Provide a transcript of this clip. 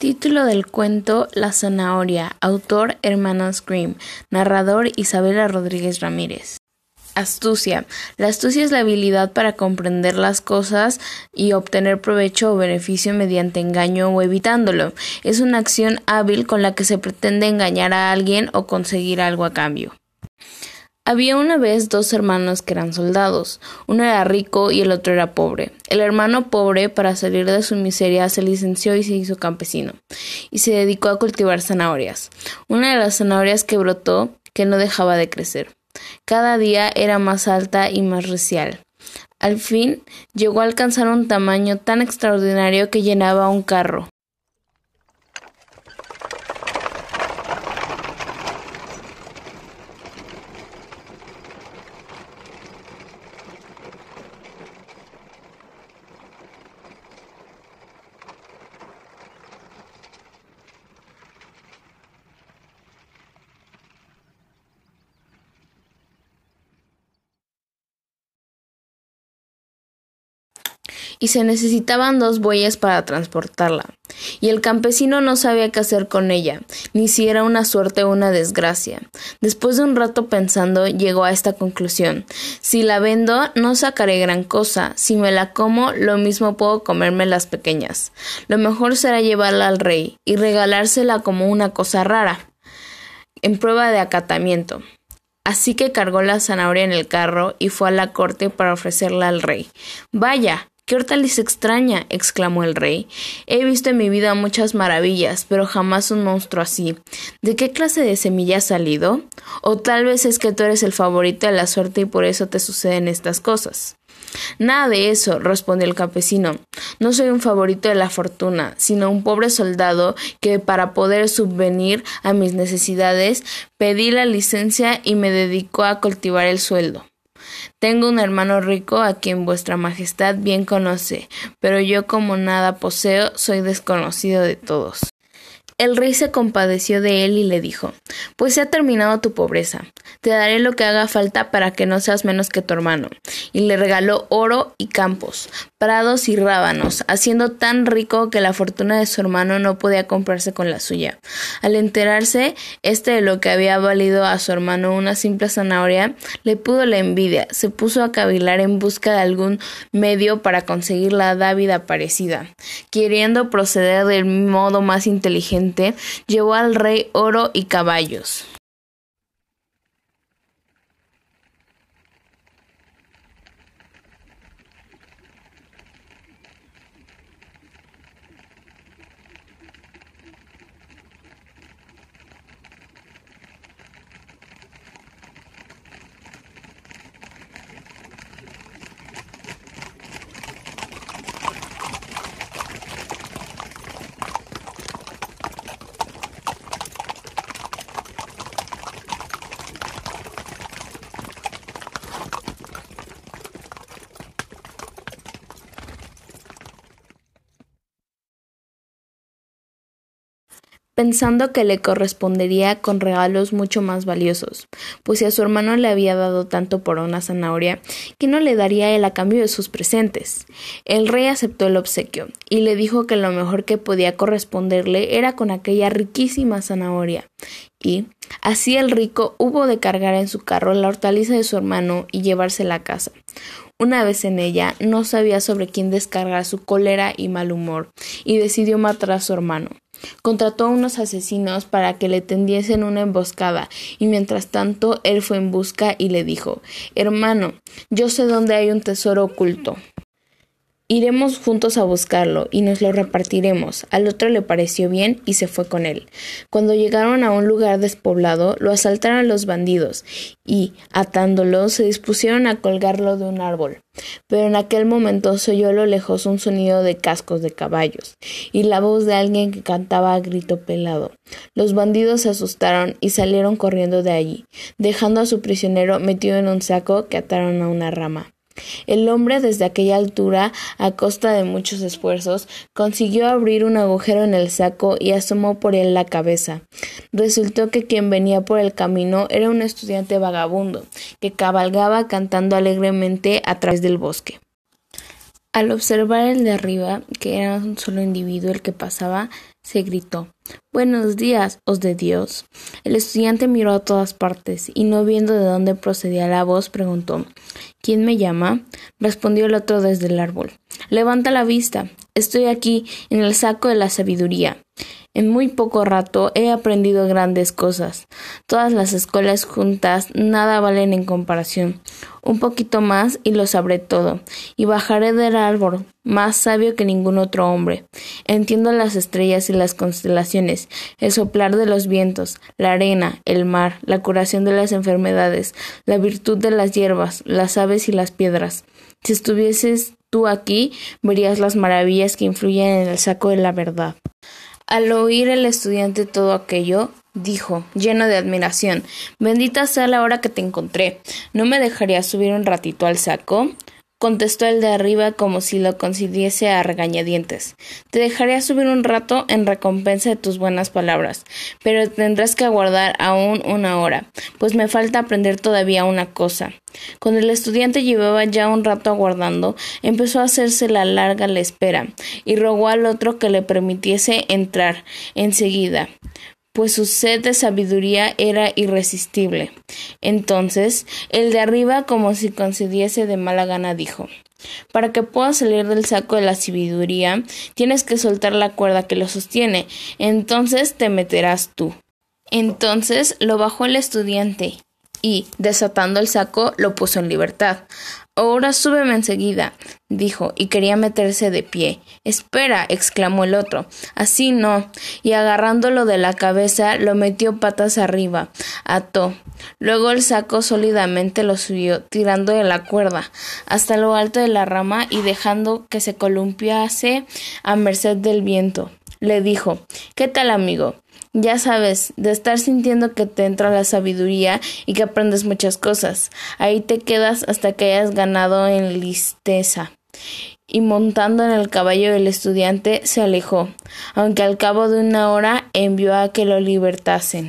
Título del cuento La zanahoria. Autor Hermanas Grimm. Narrador Isabela Rodríguez Ramírez. Astucia. La astucia es la habilidad para comprender las cosas y obtener provecho o beneficio mediante engaño o evitándolo. Es una acción hábil con la que se pretende engañar a alguien o conseguir algo a cambio. Había una vez dos hermanos que eran soldados. Uno era rico y el otro era pobre. El hermano pobre, para salir de su miseria, se licenció y se hizo campesino, y se dedicó a cultivar zanahorias. Una de las zanahorias que brotó, que no dejaba de crecer. Cada día era más alta y más recial. Al fin llegó a alcanzar un tamaño tan extraordinario que llenaba un carro. Y se necesitaban dos bueyes para transportarla. Y el campesino no sabía qué hacer con ella, ni si era una suerte o una desgracia. Después de un rato pensando, llegó a esta conclusión. Si la vendo, no sacaré gran cosa. Si me la como, lo mismo puedo comerme las pequeñas. Lo mejor será llevarla al rey y regalársela como una cosa rara, en prueba de acatamiento. Así que cargó la zanahoria en el carro y fue a la corte para ofrecerla al rey. Vaya, ¡Qué hortaliza extraña! exclamó el rey. He visto en mi vida muchas maravillas, pero jamás un monstruo así. ¿De qué clase de semilla ha salido? O tal vez es que tú eres el favorito de la suerte y por eso te suceden estas cosas. Nada de eso, respondió el campesino. No soy un favorito de la fortuna, sino un pobre soldado que para poder subvenir a mis necesidades pedí la licencia y me dedicó a cultivar el sueldo. Tengo un hermano rico a quien vuestra majestad bien conoce, pero yo como nada poseo soy desconocido de todos. El rey se compadeció de él y le dijo Pues se ha terminado tu pobreza. Te daré lo que haga falta para que no seas menos que tu hermano. Y le regaló oro y campos, prados y rábanos, haciendo tan rico que la fortuna de su hermano no podía comprarse con la suya. Al enterarse este de lo que había valido a su hermano una simple zanahoria, le pudo la envidia, se puso a cavilar en busca de algún medio para conseguir la dávida parecida. Queriendo proceder del modo más inteligente llevó al rey oro y caballos. Pensando que le correspondería con regalos mucho más valiosos, pues a su hermano le había dado tanto por una zanahoria, que no le daría él a cambio de sus presentes? El rey aceptó el obsequio y le dijo que lo mejor que podía corresponderle era con aquella riquísima zanahoria, y así el rico hubo de cargar en su carro la hortaliza de su hermano y llevársela a casa. Una vez en ella, no sabía sobre quién descargar su cólera y mal humor, y decidió matar a su hermano. Contrató a unos asesinos para que le tendiesen una emboscada, y mientras tanto él fue en busca y le dijo Hermano, yo sé dónde hay un tesoro oculto. Iremos juntos a buscarlo y nos lo repartiremos. Al otro le pareció bien y se fue con él. Cuando llegaron a un lugar despoblado, lo asaltaron los bandidos y, atándolo, se dispusieron a colgarlo de un árbol. Pero en aquel momento se oyó a lo lejos un sonido de cascos de caballos y la voz de alguien que cantaba a grito pelado. Los bandidos se asustaron y salieron corriendo de allí, dejando a su prisionero metido en un saco que ataron a una rama. El hombre desde aquella altura, a costa de muchos esfuerzos, consiguió abrir un agujero en el saco y asomó por él la cabeza. Resultó que quien venía por el camino era un estudiante vagabundo, que cabalgaba cantando alegremente a través del bosque. Al observar el de arriba, que era un solo individuo el que pasaba, se gritó Buenos días, os de Dios. El estudiante miró a todas partes y no viendo de dónde procedía la voz, preguntó ¿Quién me llama? respondió el otro desde el árbol. Levanta la vista. Estoy aquí, en el saco de la sabiduría. En muy poco rato he aprendido grandes cosas. Todas las escuelas juntas nada valen en comparación. Un poquito más y lo sabré todo, y bajaré del árbol, más sabio que ningún otro hombre. Entiendo las estrellas y las constelaciones, el soplar de los vientos, la arena, el mar, la curación de las enfermedades, la virtud de las hierbas, las aves y las piedras. Si estuvieses tú aquí, verías las maravillas que influyen en el saco de la verdad. Al oír el estudiante todo aquello, dijo, lleno de admiración Bendita sea la hora que te encontré. ¿No me dejarías subir un ratito al saco? Contestó el de arriba como si lo concediese a regañadientes. Te dejaría subir un rato en recompensa de tus buenas palabras, pero tendrás que aguardar aún una hora, pues me falta aprender todavía una cosa. Cuando el estudiante llevaba ya un rato aguardando, empezó a hacerse la larga la espera, y rogó al otro que le permitiese entrar enseguida pues su sed de sabiduría era irresistible. Entonces, el de arriba, como si concediese de mala gana, dijo Para que puedas salir del saco de la sabiduría, tienes que soltar la cuerda que lo sostiene, entonces te meterás tú. Entonces lo bajó el estudiante y, desatando el saco, lo puso en libertad. Ahora súbeme enseguida, dijo, y quería meterse de pie. Espera, exclamó el otro. Así no. Y agarrándolo de la cabeza, lo metió patas arriba, ató. Luego el saco sólidamente lo subió, tirando de la cuerda, hasta lo alto de la rama y dejando que se columpiase a merced del viento. Le dijo ¿Qué tal, amigo? Ya sabes, de estar sintiendo que te entra la sabiduría y que aprendes muchas cosas. Ahí te quedas hasta que hayas ganado en listeza. Y montando en el caballo del estudiante se alejó, aunque al cabo de una hora envió a que lo libertasen.